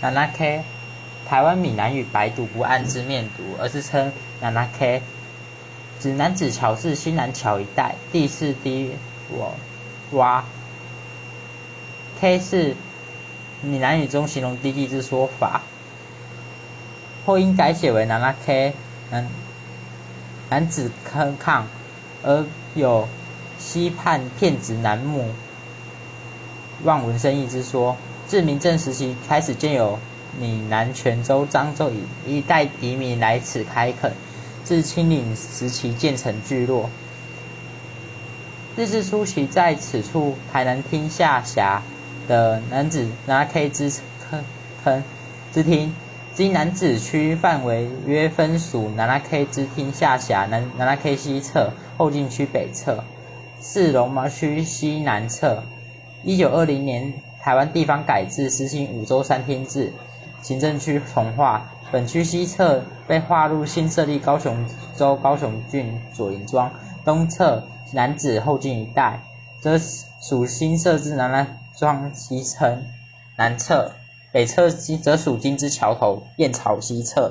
南南 K，台湾闽南语白读不按字面读，而是称南南 K，指南子桥是新南桥一带第四低洼，K 是闽南语中形容低地之说法，后因改写为南南 K，南南子坑抗，而有西畔骗子南木。望文生义之说，自明正时期开始，建有闽南泉州、漳州一带移民来此开垦。自清领时期建成聚落。日治初期在此处台南厅下辖的南子拿 K 之坑坑之厅，今南子区范围约分属南拉 K 之厅下辖南南拉 K 西侧、后进区北侧，是龙毛区西南侧。一九二零年，台湾地方改制，实行五州三天制，行政区重划。本区西侧被划入新设立高雄州高雄郡左营庄，东侧南子后进一带，则属新设置南南庄西城南侧，北侧则属金枝桥头燕巢西侧。